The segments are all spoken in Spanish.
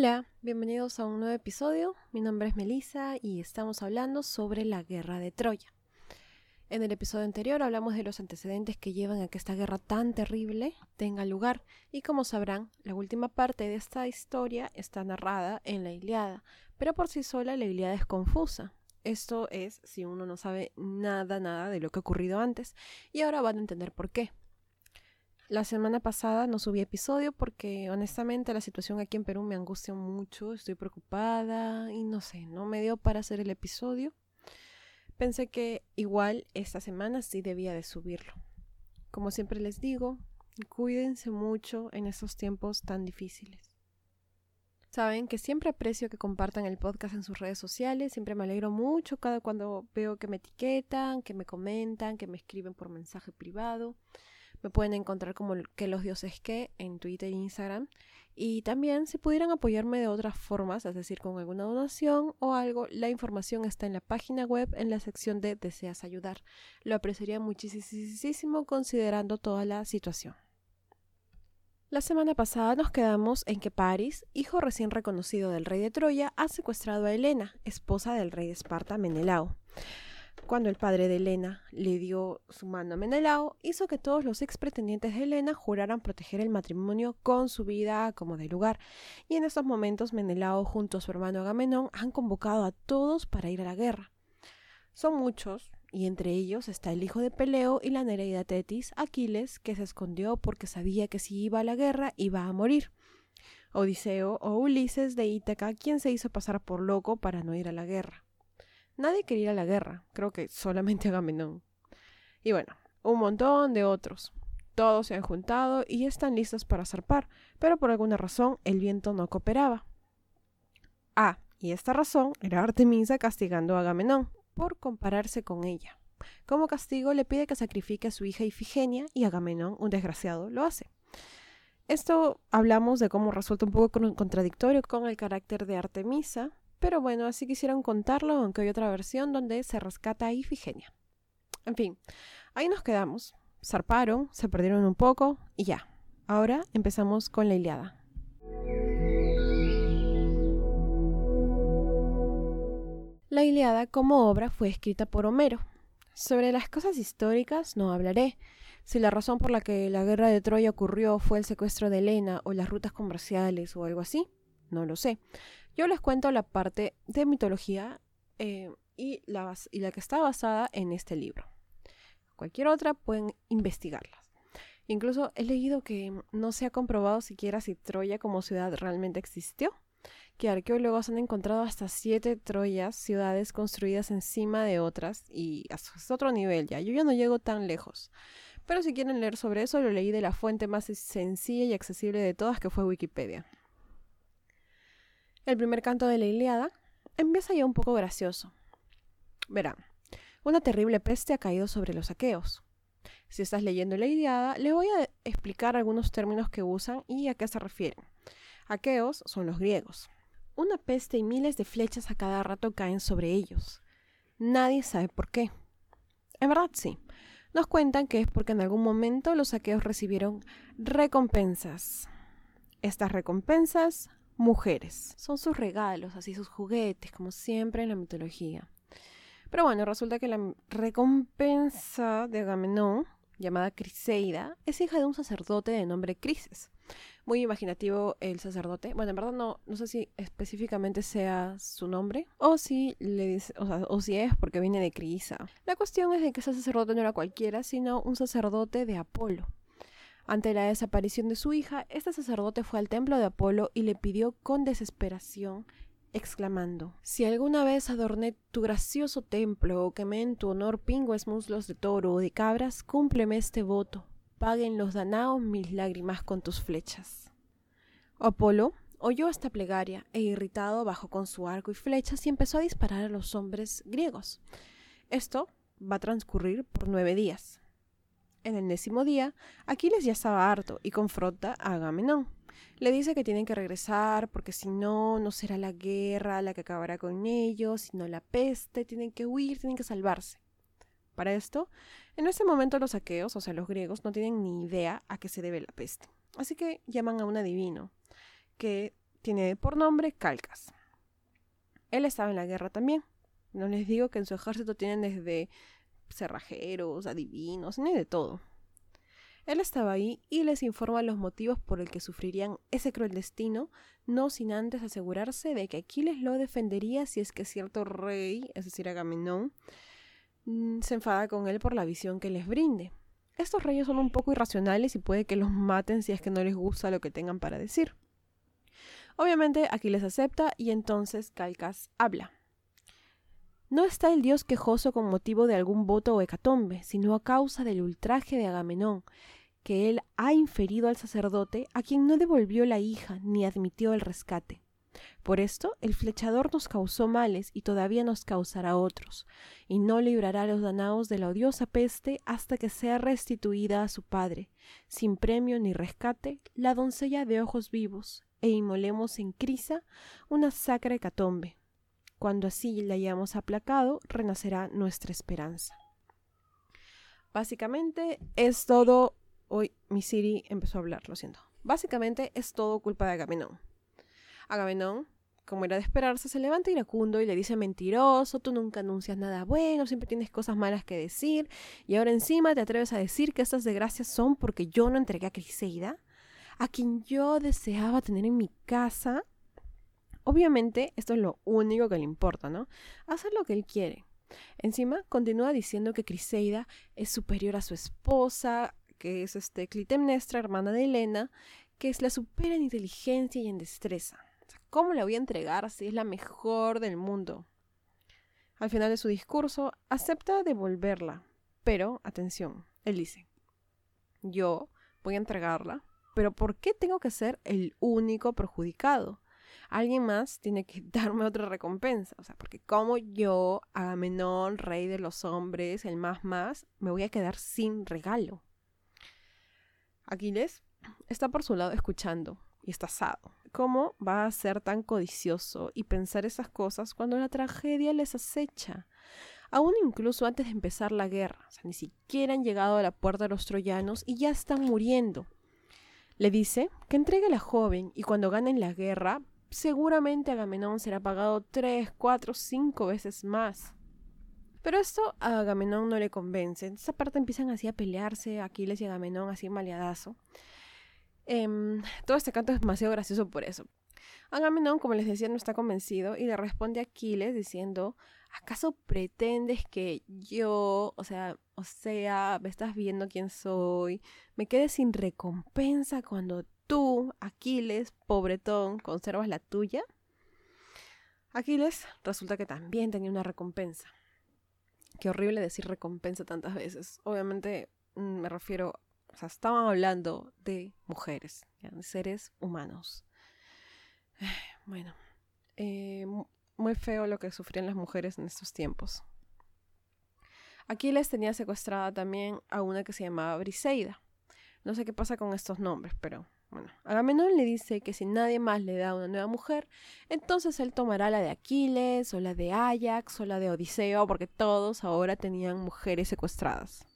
Hola, bienvenidos a un nuevo episodio. Mi nombre es Melissa y estamos hablando sobre la guerra de Troya. En el episodio anterior hablamos de los antecedentes que llevan a que esta guerra tan terrible tenga lugar y como sabrán, la última parte de esta historia está narrada en la Iliada, pero por sí sola la Iliada es confusa. Esto es si uno no sabe nada, nada de lo que ha ocurrido antes y ahora van a entender por qué. La semana pasada no subí episodio porque honestamente la situación aquí en Perú me angustia mucho, estoy preocupada y no sé, no me dio para hacer el episodio. Pensé que igual esta semana sí debía de subirlo. Como siempre les digo, cuídense mucho en estos tiempos tan difíciles. Saben que siempre aprecio que compartan el podcast en sus redes sociales, siempre me alegro mucho cada cuando veo que me etiquetan, que me comentan, que me escriben por mensaje privado. Me pueden encontrar como que los dioses que en Twitter e Instagram. Y también si pudieran apoyarme de otras formas, es decir, con alguna donación o algo, la información está en la página web en la sección de Deseas ayudar. Lo apreciaría muchísimo considerando toda la situación. La semana pasada nos quedamos en que Paris, hijo recién reconocido del rey de Troya, ha secuestrado a Helena, esposa del rey de Esparta Menelao cuando el padre de Helena le dio su mano a Menelao, hizo que todos los ex pretendientes de Helena juraran proteger el matrimonio con su vida como de lugar. Y en estos momentos Menelao junto a su hermano Agamenón han convocado a todos para ir a la guerra. Son muchos, y entre ellos está el hijo de Peleo y la Nereida Tetis, Aquiles, que se escondió porque sabía que si iba a la guerra iba a morir. Odiseo o Ulises de Ítaca, quien se hizo pasar por loco para no ir a la guerra. Nadie quería ir a la guerra, creo que solamente Agamenón. Y bueno, un montón de otros. Todos se han juntado y están listos para zarpar, pero por alguna razón el viento no cooperaba. Ah, y esta razón era Artemisa castigando a Agamenón por compararse con ella. Como castigo le pide que sacrifique a su hija Ifigenia y Agamenón, un desgraciado, lo hace. Esto hablamos de cómo resulta un poco contradictorio con el carácter de Artemisa, pero bueno, así quisieron contarlo, aunque hay otra versión donde se rescata a Ifigenia. En fin, ahí nos quedamos. Zarparon, se perdieron un poco y ya. Ahora empezamos con la Iliada. La Iliada como obra fue escrita por Homero. Sobre las cosas históricas no hablaré. Si la razón por la que la guerra de Troya ocurrió fue el secuestro de Helena o las rutas comerciales o algo así, no lo sé. Yo les cuento la parte de mitología eh, y, la, y la que está basada en este libro. Cualquier otra pueden investigarlas. Incluso he leído que no se ha comprobado siquiera si Troya como ciudad realmente existió, que arqueólogos han encontrado hasta siete Troyas, ciudades construidas encima de otras y hasta otro nivel ya. Yo ya no llego tan lejos. Pero si quieren leer sobre eso, lo leí de la fuente más sencilla y accesible de todas, que fue Wikipedia. El primer canto de la Iliada empieza ya un poco gracioso. Verán, una terrible peste ha caído sobre los aqueos. Si estás leyendo la Iliada, le voy a explicar algunos términos que usan y a qué se refieren. Aqueos son los griegos. Una peste y miles de flechas a cada rato caen sobre ellos. Nadie sabe por qué. En verdad sí. Nos cuentan que es porque en algún momento los aqueos recibieron recompensas. Estas recompensas mujeres. Son sus regalos, así sus juguetes, como siempre en la mitología. Pero bueno, resulta que la recompensa de Agamenón, llamada Criseida, es hija de un sacerdote de nombre Crises. Muy imaginativo el sacerdote. Bueno, en verdad no, no sé si específicamente sea su nombre o si, le o, o si es porque viene de Crisa. La cuestión es de que ese sacerdote no era cualquiera, sino un sacerdote de Apolo. Ante la desaparición de su hija, este sacerdote fue al templo de Apolo y le pidió con desesperación, exclamando, Si alguna vez adorné tu gracioso templo o quemé en tu honor pingües muslos de toro o de cabras, cúmpleme este voto, paguen los danaos mis lágrimas con tus flechas. Apolo oyó esta plegaria e irritado bajó con su arco y flechas y empezó a disparar a los hombres griegos. Esto va a transcurrir por nueve días. En el décimo día, Aquiles ya estaba harto y confronta a Agamenón. Le dice que tienen que regresar porque si no, no será la guerra la que acabará con ellos, sino la peste, tienen que huir, tienen que salvarse. Para esto, en este momento los aqueos, o sea, los griegos, no tienen ni idea a qué se debe la peste. Así que llaman a un adivino, que tiene por nombre Calcas. Él estaba en la guerra también. No les digo que en su ejército tienen desde cerrajeros, adivinos, ni de todo. Él estaba ahí y les informa los motivos por el que sufrirían ese cruel destino, no sin antes asegurarse de que Aquiles lo defendería si es que cierto rey, es decir, Agamenón, mm, se enfada con él por la visión que les brinde. Estos reyes son un poco irracionales y puede que los maten si es que no les gusta lo que tengan para decir. Obviamente Aquiles acepta y entonces Calcas habla. No está el dios quejoso con motivo de algún voto o hecatombe, sino a causa del ultraje de Agamenón, que él ha inferido al sacerdote, a quien no devolvió la hija ni admitió el rescate. Por esto el flechador nos causó males y todavía nos causará otros, y no librará a los danaos de la odiosa peste hasta que sea restituida a su padre, sin premio ni rescate, la doncella de ojos vivos, e inmolemos en Crisa una sacra hecatombe. Cuando así la hayamos aplacado, renacerá nuestra esperanza. Básicamente es todo Hoy mi Siri empezó a hablar, lo siento. Básicamente es todo culpa de Agamenón. Agamenón, como era de esperarse, se levanta iracundo y le dice mentiroso, tú nunca anuncias nada bueno, siempre tienes cosas malas que decir, y ahora encima te atreves a decir que estas desgracias son porque yo no entregué a Criseida, a quien yo deseaba tener en mi casa. Obviamente, esto es lo único que le importa, ¿no? Hacer lo que él quiere. Encima, continúa diciendo que Criseida es superior a su esposa, que es este Clitemnestra, hermana de Helena, que es la supera en inteligencia y en destreza. ¿Cómo la voy a entregar si es la mejor del mundo? Al final de su discurso, acepta devolverla, pero, atención, él dice, yo voy a entregarla, pero ¿por qué tengo que ser el único perjudicado? Alguien más tiene que darme otra recompensa, o sea, porque como yo, Agamenón, rey de los hombres, el más más, me voy a quedar sin regalo. Aquiles está por su lado escuchando y está asado. ¿Cómo va a ser tan codicioso y pensar esas cosas cuando la tragedia les acecha? Aún incluso antes de empezar la guerra, o sea, ni siquiera han llegado a la puerta de los troyanos y ya están muriendo. Le dice que entregue a la joven y cuando ganen la guerra, seguramente Agamenón será pagado tres, cuatro, cinco veces más. Pero esto a Agamenón no le convence. En esa parte empiezan así a pelearse Aquiles y Agamenón así maleadazo. Em, todo este canto es demasiado gracioso por eso. Agamenón, como les decía, no está convencido y le responde a Aquiles diciendo, ¿acaso pretendes que yo, o sea, o sea, me estás viendo quién soy, me quede sin recompensa cuando tú, Aquiles, pobretón, conservas la tuya? Aquiles resulta que también tenía una recompensa. Qué horrible decir recompensa tantas veces. Obviamente mm, me refiero, o sea, estaban hablando de mujeres, de seres humanos. Bueno, eh, muy feo lo que sufrían las mujeres en estos tiempos. Aquiles tenía secuestrada también a una que se llamaba Briseida. No sé qué pasa con estos nombres, pero bueno, Agamenón le dice que si nadie más le da una nueva mujer, entonces él tomará la de Aquiles, o la de Ajax, o la de Odiseo, porque todos ahora tenían mujeres secuestradas.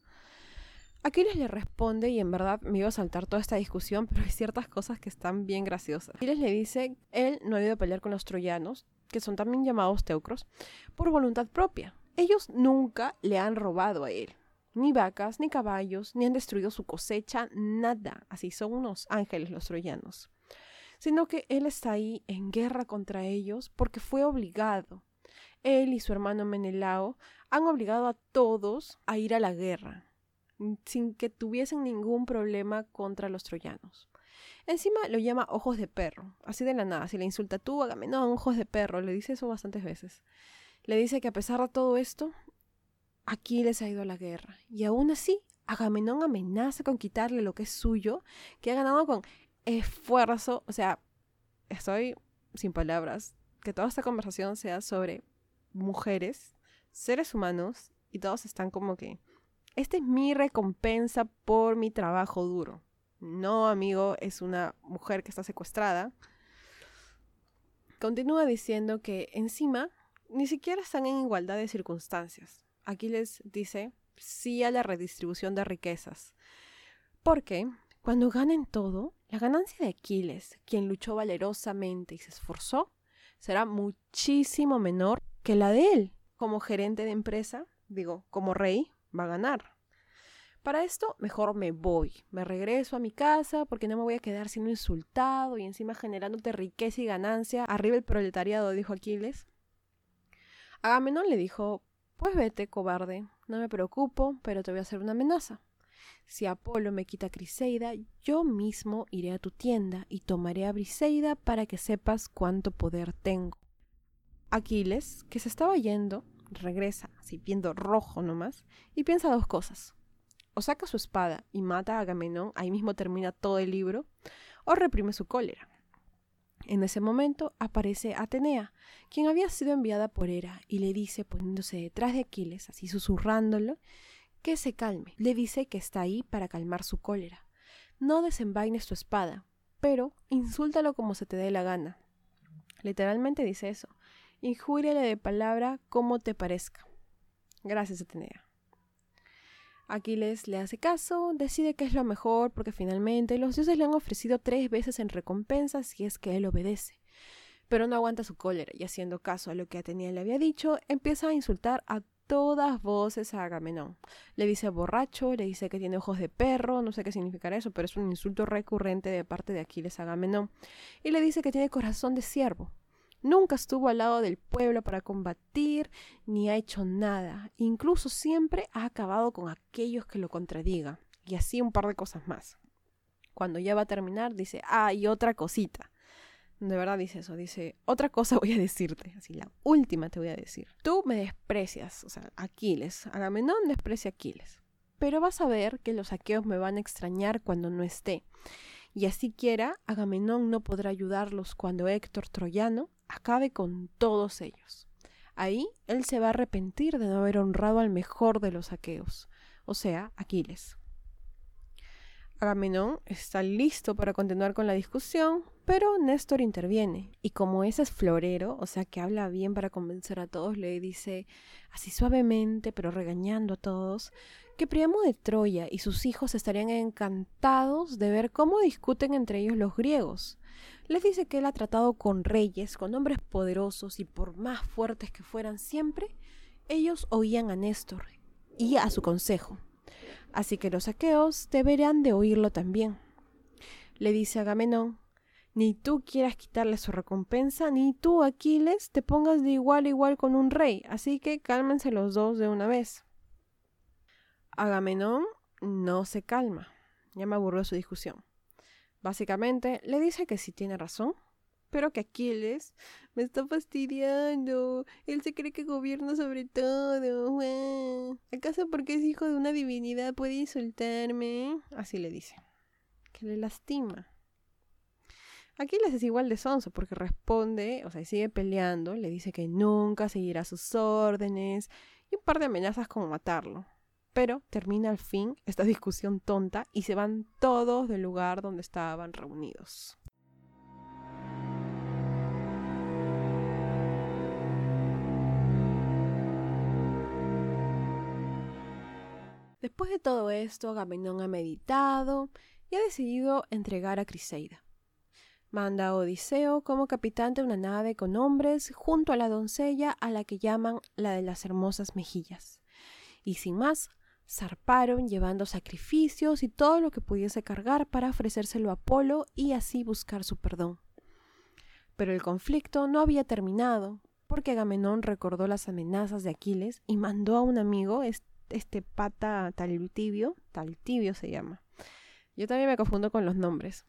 Aquiles le responde, y en verdad me iba a saltar toda esta discusión, pero hay ciertas cosas que están bien graciosas. Aquiles le dice, él no ha ido a pelear con los troyanos, que son también llamados teucros, por voluntad propia. Ellos nunca le han robado a él ni vacas, ni caballos, ni han destruido su cosecha, nada. Así son unos ángeles los troyanos. Sino que él está ahí en guerra contra ellos porque fue obligado. Él y su hermano Menelao han obligado a todos a ir a la guerra, sin que tuviesen ningún problema contra los troyanos. Encima lo llama ojos de perro, así de la nada. Si le insulta tú, hágame, no, ojos de perro, le dice eso bastantes veces. Le dice que a pesar de todo esto, Aquiles ha ido la guerra. Y aún así, Agamenón amenaza con quitarle lo que es suyo, que ha ganado con esfuerzo. O sea, estoy sin palabras. Que toda esta conversación sea sobre mujeres, seres humanos, y todos están como que, esta es mi recompensa por mi trabajo duro. No, amigo, es una mujer que está secuestrada. Continúa diciendo que encima ni siquiera están en igualdad de circunstancias. Aquiles dice sí a la redistribución de riquezas. Porque cuando ganen todo, la ganancia de Aquiles, quien luchó valerosamente y se esforzó, será muchísimo menor que la de él. Como gerente de empresa, digo, como rey, va a ganar. Para esto, mejor me voy, me regreso a mi casa porque no me voy a quedar siendo insultado y encima generándote riqueza y ganancia. Arriba el proletariado, dijo Aquiles. Agamenón le dijo, pues vete, cobarde, no me preocupo, pero te voy a hacer una amenaza. Si Apolo me quita a Criseida, yo mismo iré a tu tienda y tomaré a Briseida para que sepas cuánto poder tengo. Aquiles, que se estaba yendo, regresa, así viendo rojo nomás, y piensa dos cosas. O saca su espada y mata a Agamenón, ahí mismo termina todo el libro, o reprime su cólera. En ese momento aparece Atenea, quien había sido enviada por Hera, y le dice, poniéndose detrás de Aquiles, así susurrándolo, que se calme. Le dice que está ahí para calmar su cólera. No desenvaines tu espada, pero insúltalo como se te dé la gana. Literalmente dice eso. Injúriale de palabra como te parezca. Gracias, Atenea. Aquiles le hace caso, decide que es lo mejor porque finalmente los dioses le han ofrecido tres veces en recompensa si es que él obedece. Pero no aguanta su cólera y haciendo caso a lo que Atenea le había dicho, empieza a insultar a todas voces a Agamenón. Le dice borracho, le dice que tiene ojos de perro, no sé qué significará eso, pero es un insulto recurrente de parte de Aquiles a Agamenón. Y le dice que tiene corazón de siervo. Nunca estuvo al lado del pueblo para combatir, ni ha hecho nada. Incluso siempre ha acabado con aquellos que lo contradigan. Y así un par de cosas más. Cuando ya va a terminar, dice, ah, y otra cosita. De verdad dice eso, dice, otra cosa voy a decirte, así la última te voy a decir. Tú me desprecias, o sea, Aquiles, Agamenón desprecia a Aquiles. Pero vas a ver que los aqueos me van a extrañar cuando no esté. Y así quiera, Agamenón no podrá ayudarlos cuando Héctor Troyano acabe con todos ellos. Ahí él se va a arrepentir de no haber honrado al mejor de los aqueos, o sea, Aquiles. Agamenón está listo para continuar con la discusión, pero Néstor interviene, y como ese es florero, o sea que habla bien para convencer a todos, le dice, así suavemente, pero regañando a todos, que Priamo de Troya y sus hijos estarían encantados de ver cómo discuten entre ellos los griegos. Les dice que él ha tratado con reyes, con hombres poderosos, y por más fuertes que fueran siempre, ellos oían a Néstor y a su consejo así que los aqueos deberán de oírlo también. Le dice Agamenón, ni tú quieras quitarle su recompensa, ni tú, Aquiles, te pongas de igual a igual con un rey, así que cálmense los dos de una vez. Agamenón no se calma, ya me aburrió su discusión. Básicamente le dice que sí tiene razón, pero que Aquiles me está fastidiando. Él se cree que gobierna sobre todo. ¿Acaso porque es hijo de una divinidad puede insultarme? Así le dice. Que le lastima. Aquiles es igual de sonso porque responde, o sea, sigue peleando, le dice que nunca seguirá sus órdenes y un par de amenazas como matarlo. Pero termina al fin esta discusión tonta y se van todos del lugar donde estaban reunidos. Después de todo esto, Agamenón ha meditado y ha decidido entregar a Criseida. Manda a Odiseo como capitán de una nave con hombres junto a la doncella a la que llaman la de las hermosas mejillas. Y sin más, zarparon llevando sacrificios y todo lo que pudiese cargar para ofrecérselo a Apolo y así buscar su perdón. Pero el conflicto no había terminado, porque Agamenón recordó las amenazas de Aquiles y mandó a un amigo, este pata tal tibio, tal tibio se llama. Yo también me confundo con los nombres.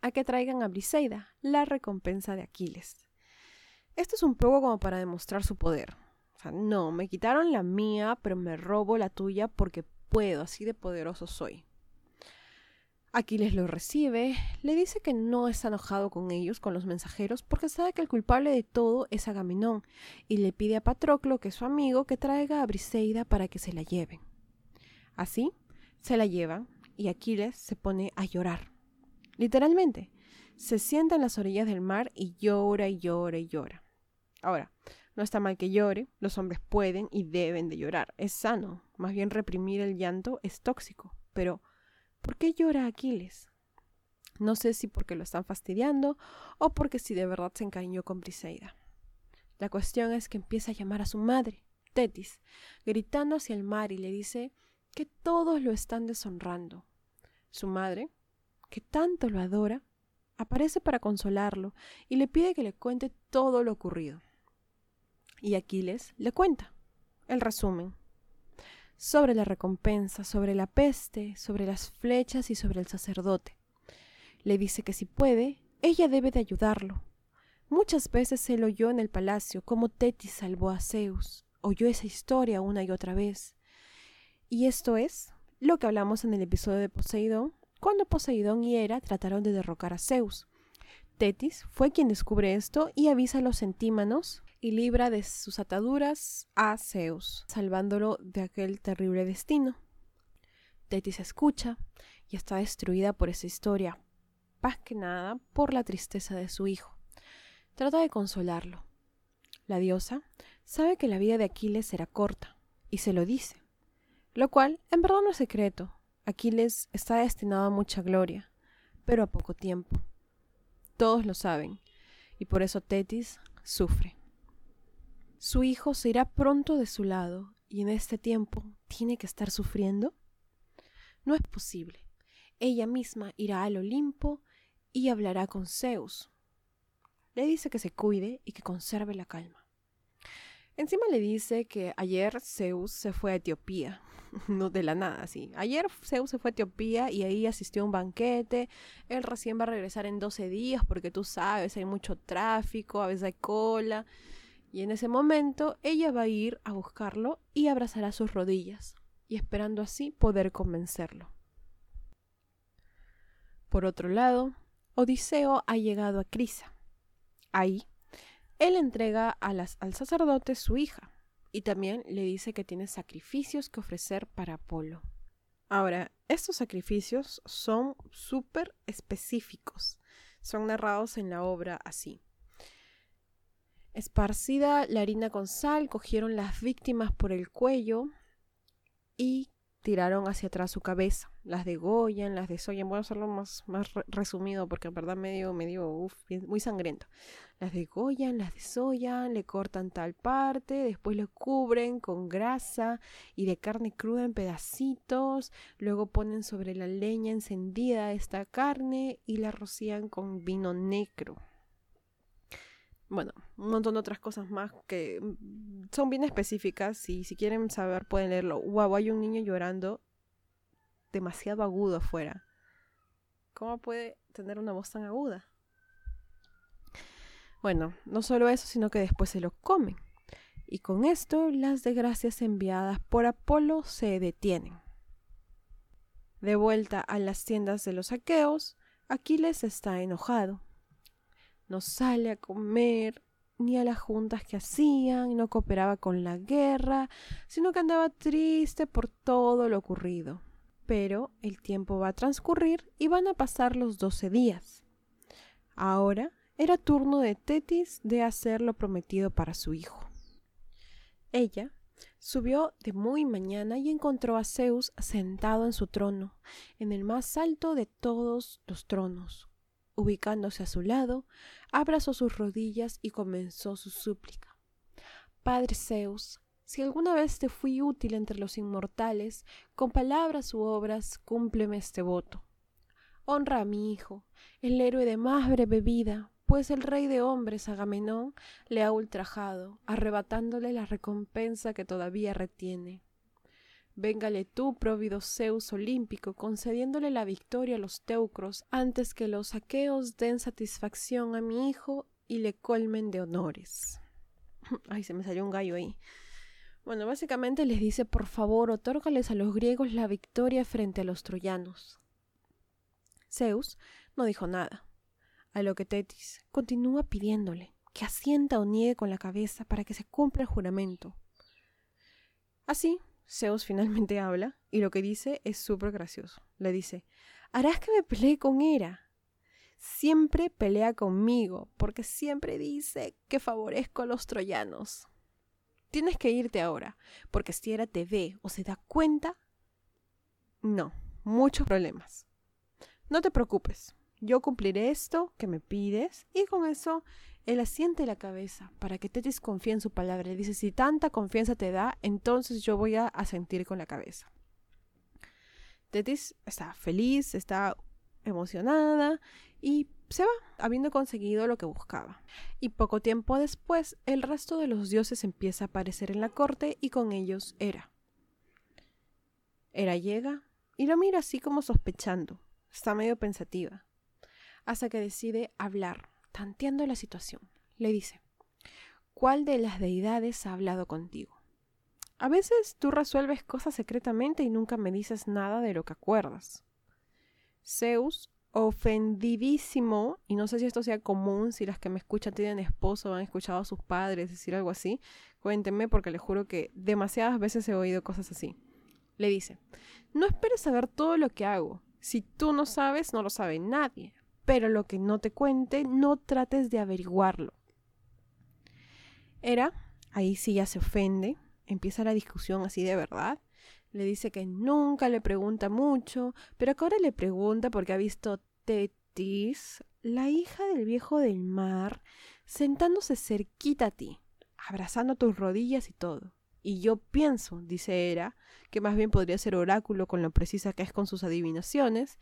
A que traigan a Briseida, la recompensa de Aquiles. Esto es un poco como para demostrar su poder. No, me quitaron la mía, pero me robo la tuya porque puedo, así de poderoso soy. Aquiles lo recibe, le dice que no está enojado con ellos, con los mensajeros, porque sabe que el culpable de todo es Agamenón, y le pide a Patroclo, que es su amigo, que traiga a Briseida para que se la lleven. Así, se la llevan, y Aquiles se pone a llorar. Literalmente, se sienta en las orillas del mar y llora y llora y llora. Ahora, no está mal que llore, los hombres pueden y deben de llorar, es sano, más bien reprimir el llanto es tóxico, pero ¿Por qué llora Aquiles? No sé si porque lo están fastidiando o porque si de verdad se encariñó con Briseida. La cuestión es que empieza a llamar a su madre, Tetis, gritando hacia el mar y le dice que todos lo están deshonrando. Su madre, que tanto lo adora, aparece para consolarlo y le pide que le cuente todo lo ocurrido. Y Aquiles le cuenta el resumen sobre la recompensa, sobre la peste, sobre las flechas y sobre el sacerdote. Le dice que si puede, ella debe de ayudarlo. Muchas veces él oyó en el palacio cómo Tetis salvó a Zeus, oyó esa historia una y otra vez. Y esto es lo que hablamos en el episodio de Poseidón, cuando Poseidón y Hera trataron de derrocar a Zeus. Tetis fue quien descubre esto y avisa a los centímanos y libra de sus ataduras a Zeus, salvándolo de aquel terrible destino. Tetis escucha y está destruida por esa historia, más que nada por la tristeza de su hijo. Trata de consolarlo. La diosa sabe que la vida de Aquiles será corta y se lo dice, lo cual en verdad no es secreto. Aquiles está destinado a mucha gloria, pero a poco tiempo. Todos lo saben, y por eso Tetis sufre. Su hijo se irá pronto de su lado, y en este tiempo tiene que estar sufriendo. No es posible. Ella misma irá al Olimpo y hablará con Zeus. Le dice que se cuide y que conserve la calma. Encima le dice que ayer Zeus se fue a Etiopía, no de la nada, sí. Ayer Zeus se fue a Etiopía y ahí asistió a un banquete. Él recién va a regresar en 12 días porque tú sabes, hay mucho tráfico, a veces hay cola. Y en ese momento ella va a ir a buscarlo y abrazará sus rodillas, y esperando así poder convencerlo. Por otro lado, Odiseo ha llegado a Crisa. Ahí, él entrega al sacerdote su hija y también le dice que tiene sacrificios que ofrecer para Apolo. Ahora, estos sacrificios son súper específicos. Son narrados en la obra así. Esparcida la harina con sal, cogieron las víctimas por el cuello y tiraron hacia atrás su cabeza. Las degollan, las desollan. Voy a hacerlo más, más resumido porque en verdad medio, medio, muy sangriento. Las degollan, las desollan, le cortan tal parte, después lo cubren con grasa y de carne cruda en pedacitos. Luego ponen sobre la leña encendida esta carne y la rocían con vino negro bueno, un montón de otras cosas más que mm, son bien específicas y si quieren saber pueden leerlo. Wow, hay un niño llorando demasiado agudo afuera. ¿Cómo puede tener una voz tan aguda? Bueno, no solo eso, sino que después se lo comen. Y con esto las desgracias enviadas por Apolo se detienen. De vuelta a las tiendas de los aqueos, Aquiles está enojado no sale a comer ni a las juntas que hacían, no cooperaba con la guerra, sino que andaba triste por todo lo ocurrido. Pero el tiempo va a transcurrir y van a pasar los doce días. Ahora era turno de Tetis de hacer lo prometido para su hijo. Ella subió de muy mañana y encontró a Zeus sentado en su trono, en el más alto de todos los tronos, Ubicándose a su lado, abrazó sus rodillas y comenzó su súplica. Padre Zeus, si alguna vez te fui útil entre los inmortales, con palabras u obras cúmpleme este voto. Honra a mi hijo, el héroe de más breve vida, pues el rey de hombres Agamenón le ha ultrajado, arrebatándole la recompensa que todavía retiene. Véngale tú, próvido Zeus olímpico, concediéndole la victoria a los teucros antes que los aqueos den satisfacción a mi hijo y le colmen de honores. Ay, se me salió un gallo ahí. Bueno, básicamente les dice, por favor, otórgales a los griegos la victoria frente a los troyanos. Zeus no dijo nada, a lo que Tetis continúa pidiéndole que asienta o niegue con la cabeza para que se cumpla el juramento. Así, Zeus finalmente habla y lo que dice es súper gracioso. Le dice, harás que me pelee con Hera. Siempre pelea conmigo porque siempre dice que favorezco a los troyanos. Tienes que irte ahora, porque si Hera te ve o se da cuenta, no, muchos problemas. No te preocupes, yo cumpliré esto que me pides. Y con eso él asiente la cabeza para que Tetis confíe en su palabra. Le dice, si tanta confianza te da, entonces yo voy a asentir con la cabeza. Tetis está feliz, está emocionada y se va, habiendo conseguido lo que buscaba. Y poco tiempo después, el resto de los dioses empieza a aparecer en la corte y con ellos Hera. Hera llega y lo mira así como sospechando. Está medio pensativa. Hasta que decide hablar, tanteando la situación. Le dice, ¿cuál de las deidades ha hablado contigo? A veces tú resuelves cosas secretamente y nunca me dices nada de lo que acuerdas. Zeus ofendidísimo, y no sé si esto sea común, si las que me escuchan tienen esposo o han escuchado a sus padres decir algo así, cuéntenme porque les juro que demasiadas veces he oído cosas así. Le dice, no esperes saber todo lo que hago. Si tú no sabes, no lo sabe nadie. Pero lo que no te cuente, no trates de averiguarlo. Era, ahí sí ya se ofende, empieza la discusión así de verdad, le dice que nunca le pregunta mucho, pero que ahora le pregunta porque ha visto Tetis, la hija del viejo del mar, sentándose cerquita a ti, abrazando tus rodillas y todo. Y yo pienso, dice Hera, que más bien podría ser oráculo con lo precisa que es con sus adivinaciones,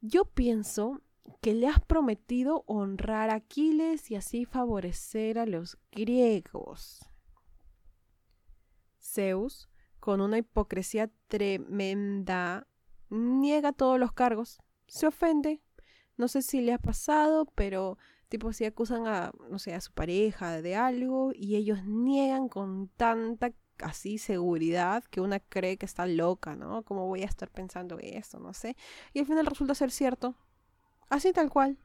yo pienso que le has prometido honrar a Aquiles y así favorecer a los griegos. Zeus con una hipocresía tremenda, niega todos los cargos, se ofende. No sé si le ha pasado, pero tipo si acusan a, no sé, a su pareja de algo y ellos niegan con tanta así seguridad que una cree que está loca, ¿no? ¿Cómo voy a estar pensando esto? No sé. Y al final resulta ser cierto. Así tal cual.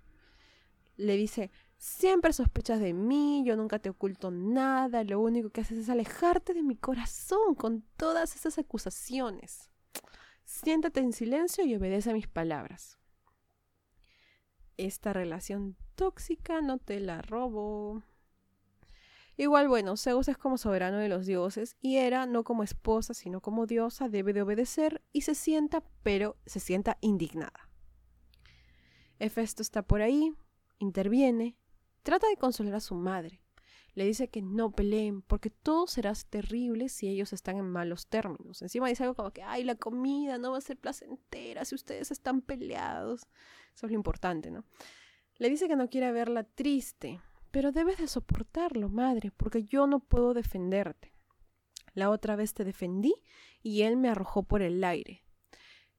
Le dice, Siempre sospechas de mí, yo nunca te oculto nada, lo único que haces es alejarte de mi corazón con todas esas acusaciones. Siéntate en silencio y obedece a mis palabras. Esta relación tóxica no te la robo. Igual, bueno, Zeus es como soberano de los dioses y Hera, no como esposa, sino como diosa, debe de obedecer y se sienta, pero se sienta indignada. Hefesto está por ahí, interviene, Trata de consolar a su madre. Le dice que no peleen, porque todo será terrible si ellos están en malos términos. Encima dice algo como que, ay, la comida no va a ser placentera si ustedes están peleados. Eso es lo importante, ¿no? Le dice que no quiere verla triste, pero debes de soportarlo, madre, porque yo no puedo defenderte. La otra vez te defendí y él me arrojó por el aire.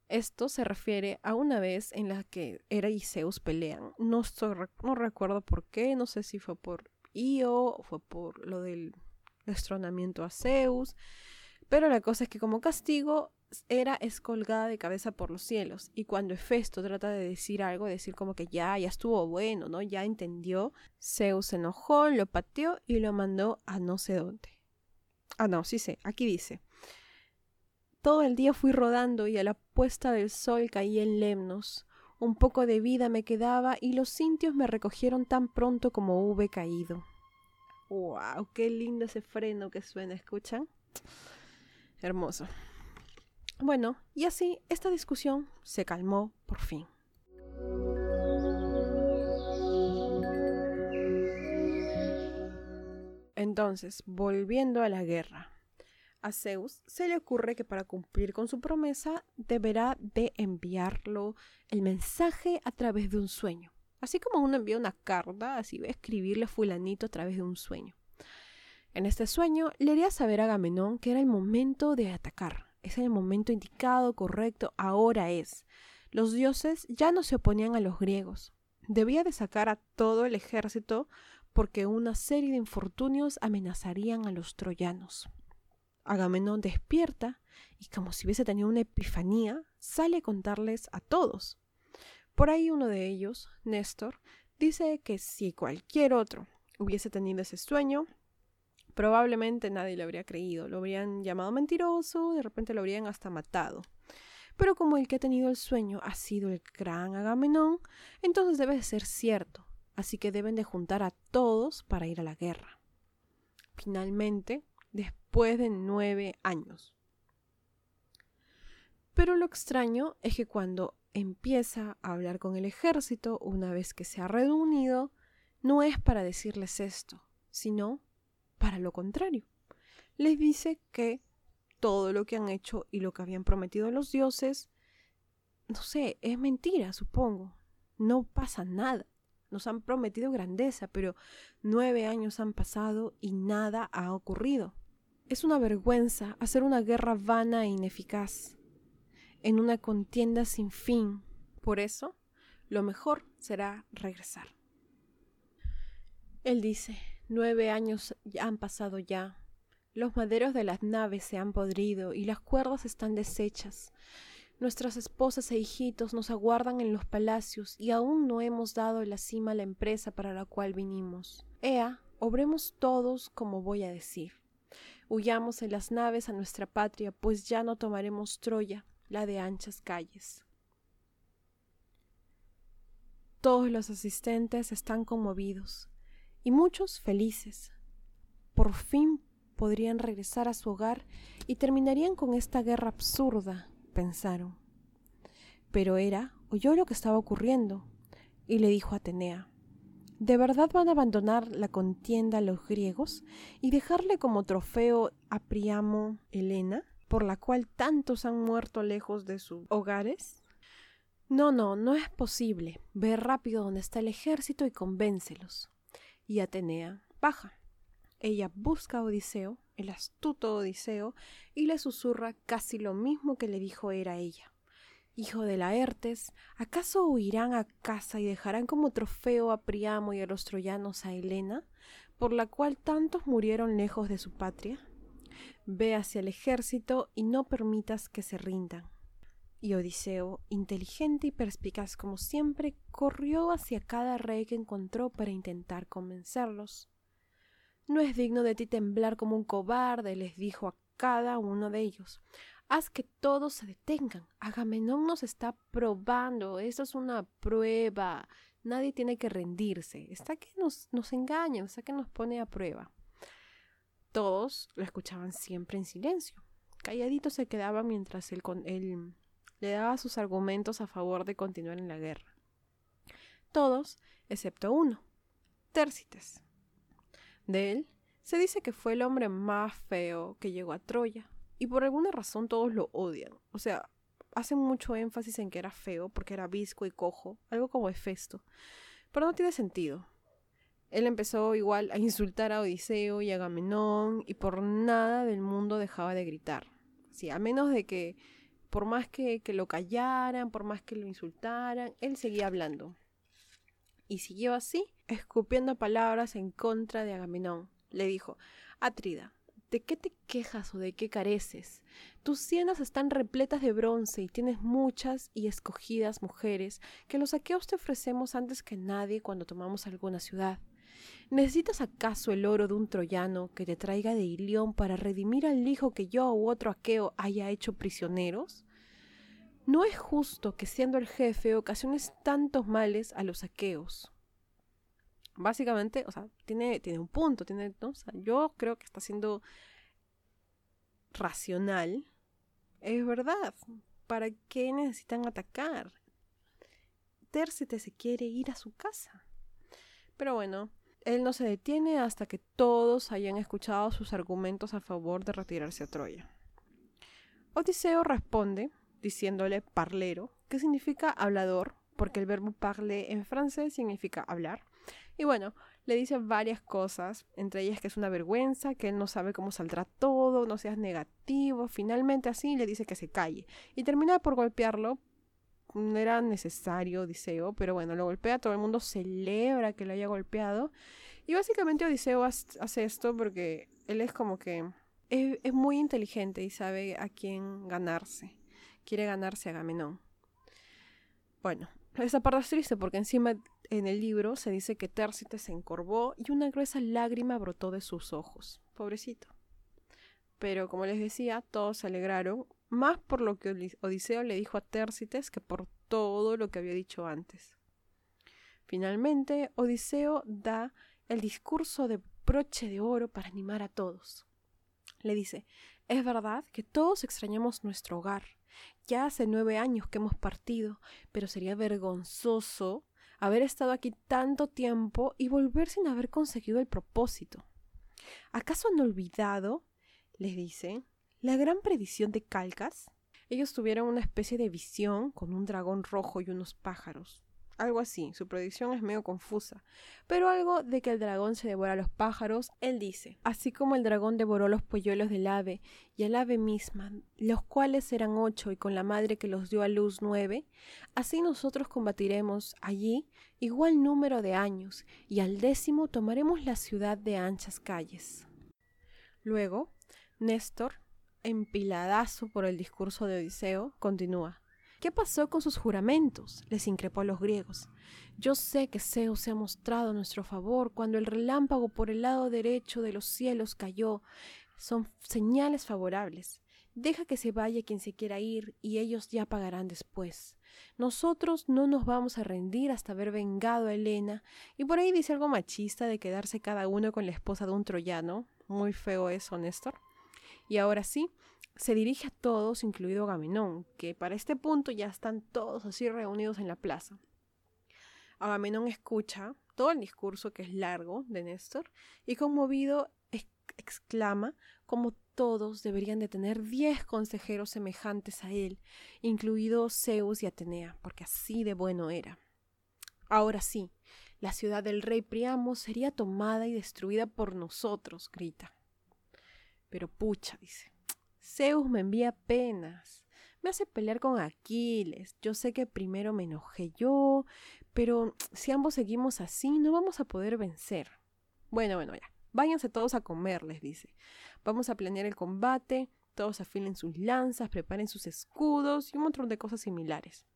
Esto se refiere a una vez en la que Hera y Zeus pelean. No, no recuerdo por qué, no sé si fue por Io fue por lo del destronamiento a Zeus. Pero la cosa es que como castigo, Hera es colgada de cabeza por los cielos. Y cuando Hefesto trata de decir algo, decir como que ya, ya estuvo bueno, ¿no? Ya entendió, Zeus se enojó, lo pateó y lo mandó a no sé dónde. Ah, no, sí sé, aquí dice. Todo el día fui rodando y a la puesta del sol caí en Lemnos. Un poco de vida me quedaba y los cintios me recogieron tan pronto como hube caído. ¡Wow! ¡Qué lindo ese freno que suena! ¿Escuchan? Hermoso. Bueno, y así esta discusión se calmó por fin. Entonces, volviendo a la guerra. A Zeus se le ocurre que para cumplir con su promesa deberá de enviarlo el mensaje a través de un sueño. Así como uno envía una carta, así va a escribirle a fulanito a través de un sueño. En este sueño le haría saber a Agamenón que era el momento de atacar. Es el momento indicado, correcto, ahora es. Los dioses ya no se oponían a los griegos. Debía de sacar a todo el ejército porque una serie de infortunios amenazarían a los troyanos. Agamenón despierta y como si hubiese tenido una epifanía, sale a contarles a todos. Por ahí uno de ellos, Néstor, dice que si cualquier otro hubiese tenido ese sueño, probablemente nadie le habría creído, lo habrían llamado mentiroso, de repente lo habrían hasta matado. Pero como el que ha tenido el sueño ha sido el gran Agamenón, entonces debe de ser cierto, así que deben de juntar a todos para ir a la guerra. Finalmente, después de nueve años. Pero lo extraño es que cuando empieza a hablar con el ejército una vez que se ha reunido, no es para decirles esto, sino para lo contrario. Les dice que todo lo que han hecho y lo que habían prometido a los dioses, no sé, es mentira, supongo. No pasa nada. Nos han prometido grandeza, pero nueve años han pasado y nada ha ocurrido. Es una vergüenza hacer una guerra vana e ineficaz, en una contienda sin fin. Por eso, lo mejor será regresar. Él dice, nueve años han pasado ya, los maderos de las naves se han podrido y las cuerdas están deshechas. Nuestras esposas e hijitos nos aguardan en los palacios y aún no hemos dado la cima a la empresa para la cual vinimos. Ea, obremos todos como voy a decir. Huyamos en las naves a nuestra patria, pues ya no tomaremos Troya, la de anchas calles. Todos los asistentes están conmovidos y muchos felices. Por fin podrían regresar a su hogar y terminarían con esta guerra absurda, pensaron. Pero Hera oyó lo que estaba ocurriendo y le dijo a Atenea, ¿De verdad van a abandonar la contienda a los griegos y dejarle como trofeo a Priamo Helena, por la cual tantos han muerto lejos de sus hogares? No, no, no es posible. Ve rápido donde está el ejército y convéncelos. Y Atenea baja. Ella busca a Odiseo, el astuto Odiseo, y le susurra casi lo mismo que le dijo era ella. Hijo de Laertes, ¿acaso huirán a casa y dejarán como trofeo a Priamo y a los troyanos a Helena, por la cual tantos murieron lejos de su patria? Ve hacia el ejército y no permitas que se rindan. Y Odiseo, inteligente y perspicaz como siempre, corrió hacia cada rey que encontró para intentar convencerlos. No es digno de ti temblar como un cobarde, les dijo a cada uno de ellos. Haz que todos se detengan. Agamenón nos está probando. Esto es una prueba. Nadie tiene que rendirse. Está que nos, nos engaña, está que nos pone a prueba. Todos lo escuchaban siempre en silencio. Calladitos se quedaban mientras él, él le daba sus argumentos a favor de continuar en la guerra. Todos, excepto uno, Tércites. De él se dice que fue el hombre más feo que llegó a Troya, y por alguna razón todos lo odian. O sea, hacen mucho énfasis en que era feo porque era visco y cojo, algo como Hefesto. Pero no tiene sentido. Él empezó igual a insultar a Odiseo y a Agamenón y por nada del mundo dejaba de gritar. Sí, a menos de que por más que, que lo callaran, por más que lo insultaran, él seguía hablando. Y siguió así escupiendo palabras en contra de Agamenón. Le dijo, Atrida, ¿de qué te quejas o de qué careces? Tus sienas están repletas de bronce y tienes muchas y escogidas mujeres que los aqueos te ofrecemos antes que nadie cuando tomamos alguna ciudad. ¿Necesitas acaso el oro de un troyano que te traiga de Ilión para redimir al hijo que yo u otro aqueo haya hecho prisioneros? No es justo que siendo el jefe ocasiones tantos males a los aqueos básicamente, o sea, tiene, tiene un punto, tiene, yo creo que está siendo racional. Es verdad. ¿Para qué necesitan atacar? Tércete se quiere ir a su casa. Pero bueno, él no se detiene hasta que todos hayan escuchado sus argumentos a favor de retirarse a Troya. Odiseo responde diciéndole parlero, que significa hablador, porque el verbo parler en francés significa hablar. Y bueno, le dice varias cosas, entre ellas que es una vergüenza, que él no sabe cómo saldrá todo, no seas negativo. Finalmente así le dice que se calle. Y termina por golpearlo. No era necesario Odiseo, pero bueno, lo golpea, todo el mundo celebra que lo haya golpeado. Y básicamente Odiseo hace esto porque él es como que es, es muy inteligente y sabe a quién ganarse. Quiere ganarse a Agamenón. Bueno, esa parte es triste porque encima en el libro se dice que Tércites se encorvó y una gruesa lágrima brotó de sus ojos. Pobrecito. Pero como les decía, todos se alegraron, más por lo que Odiseo le dijo a Tércites que por todo lo que había dicho antes. Finalmente, Odiseo da el discurso de broche de oro para animar a todos. Le dice, es verdad que todos extrañamos nuestro hogar, Ya hace nueve años que hemos partido, pero sería vergonzoso haber estado aquí tanto tiempo y volver sin haber conseguido el propósito. ¿Acaso han olvidado, les dice, la gran predicción de Calcas? Ellos tuvieron una especie de visión con un dragón rojo y unos pájaros. Algo así, su predicción es medio confusa. Pero algo de que el dragón se devora a los pájaros, él dice, así como el dragón devoró los polluelos del ave y al ave misma, los cuales eran ocho y con la madre que los dio a luz nueve, así nosotros combatiremos allí igual número de años y al décimo tomaremos la ciudad de anchas calles. Luego, Néstor, empiladazo por el discurso de Odiseo, continúa. ¿Qué pasó con sus juramentos? les increpó a los griegos. Yo sé que Zeus se ha mostrado nuestro favor cuando el relámpago por el lado derecho de los cielos cayó. Son señales favorables. Deja que se vaya quien se quiera ir y ellos ya pagarán después. Nosotros no nos vamos a rendir hasta haber vengado a Helena. Y por ahí dice algo machista de quedarse cada uno con la esposa de un troyano. Muy feo eso, Néstor. Y ahora sí, se dirige a todos, incluido Agamenón, que para este punto ya están todos así reunidos en la plaza. Agamenón escucha todo el discurso que es largo de Néstor y conmovido exclama como todos deberían de tener diez consejeros semejantes a él, incluidos Zeus y Atenea, porque así de bueno era. Ahora sí, la ciudad del rey Priamo sería tomada y destruida por nosotros, grita. Pero pucha, dice, Zeus me envía penas. Me hace pelear con Aquiles. Yo sé que primero me enojé yo, pero si ambos seguimos así, no vamos a poder vencer. Bueno, bueno, ya. Váyanse todos a comer, les dice. Vamos a planear el combate, todos afilen sus lanzas, preparen sus escudos y un montón de cosas similares.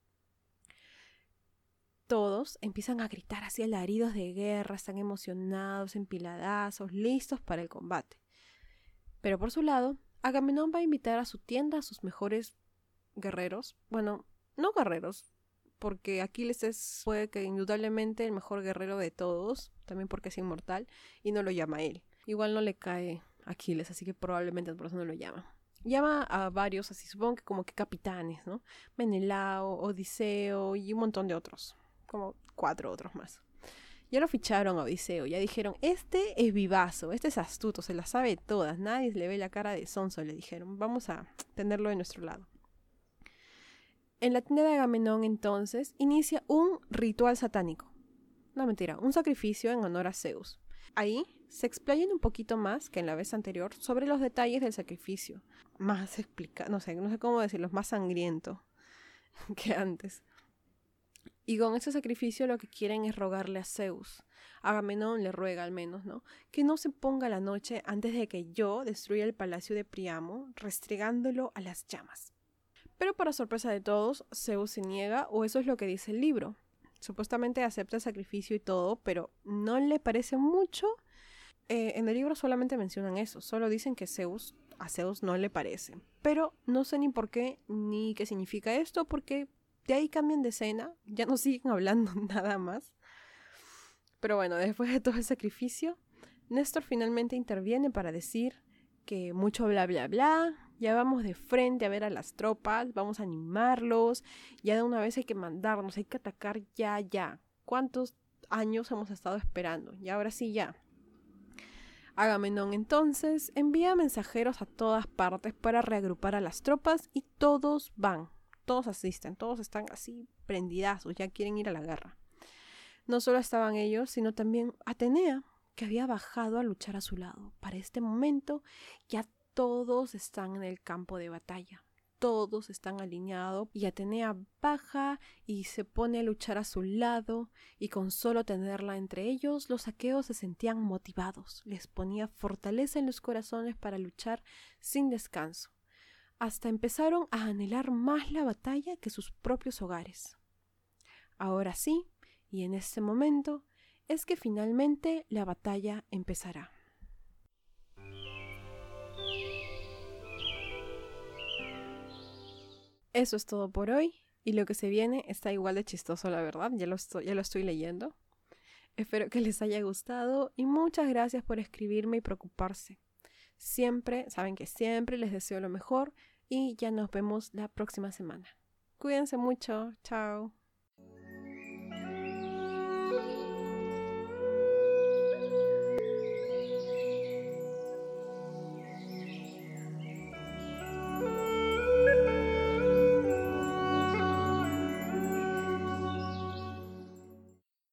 Todos empiezan a gritar así alaridos de guerra, están emocionados, empiladazos, listos para el combate. Pero por su lado, Agamenón va a invitar a su tienda a sus mejores guerreros. Bueno, no guerreros, porque Aquiles es, puede que indudablemente el mejor guerrero de todos, también porque es inmortal, y no lo llama él. Igual no le cae Aquiles, así que probablemente por eso no lo llama. Llama a varios, así supongo que como que capitanes, ¿no? Menelao, Odiseo y un montón de otros, como cuatro otros más. Ya lo ficharon a Odiseo, ya dijeron, este es vivazo, este es astuto, se la sabe todas, nadie le ve la cara de sonso, le dijeron, vamos a tenerlo de nuestro lado. En la tienda de Agamenón entonces inicia un ritual satánico. No mentira, un sacrificio en honor a Zeus. Ahí se explayan un poquito más que en la vez anterior sobre los detalles del sacrificio. Más explica, no sé, no sé cómo decirlo, más sangriento que antes. Y con ese sacrificio lo que quieren es rogarle a Zeus. Agamenón le ruega al menos, ¿no? Que no se ponga la noche antes de que yo destruya el palacio de Priamo, restregándolo a las llamas. Pero para sorpresa de todos, Zeus se niega, o eso es lo que dice el libro. Supuestamente acepta el sacrificio y todo, pero no le parece mucho. Eh, en el libro solamente mencionan eso, solo dicen que Zeus, a Zeus no le parece. Pero no sé ni por qué ni qué significa esto, porque de ahí cambian de escena, ya no siguen hablando nada más. Pero bueno, después de todo el sacrificio, Néstor finalmente interviene para decir que mucho bla bla bla, ya vamos de frente a ver a las tropas, vamos a animarlos, ya de una vez hay que mandarnos, hay que atacar ya, ya. ¿Cuántos años hemos estado esperando? Y ahora sí, ya. Agamenón entonces envía mensajeros a todas partes para reagrupar a las tropas y todos van todos asisten, todos están así prendidazos, ya quieren ir a la guerra. No solo estaban ellos, sino también Atenea, que había bajado a luchar a su lado. Para este momento ya todos están en el campo de batalla. Todos están alineados y Atenea baja y se pone a luchar a su lado y con solo tenerla entre ellos los aqueos se sentían motivados, les ponía fortaleza en los corazones para luchar sin descanso hasta empezaron a anhelar más la batalla que sus propios hogares. Ahora sí, y en este momento, es que finalmente la batalla empezará. Eso es todo por hoy, y lo que se viene está igual de chistoso, la verdad, ya lo estoy, ya lo estoy leyendo. Espero que les haya gustado y muchas gracias por escribirme y preocuparse. Siempre, saben que siempre les deseo lo mejor y ya nos vemos la próxima semana. Cuídense mucho, chao.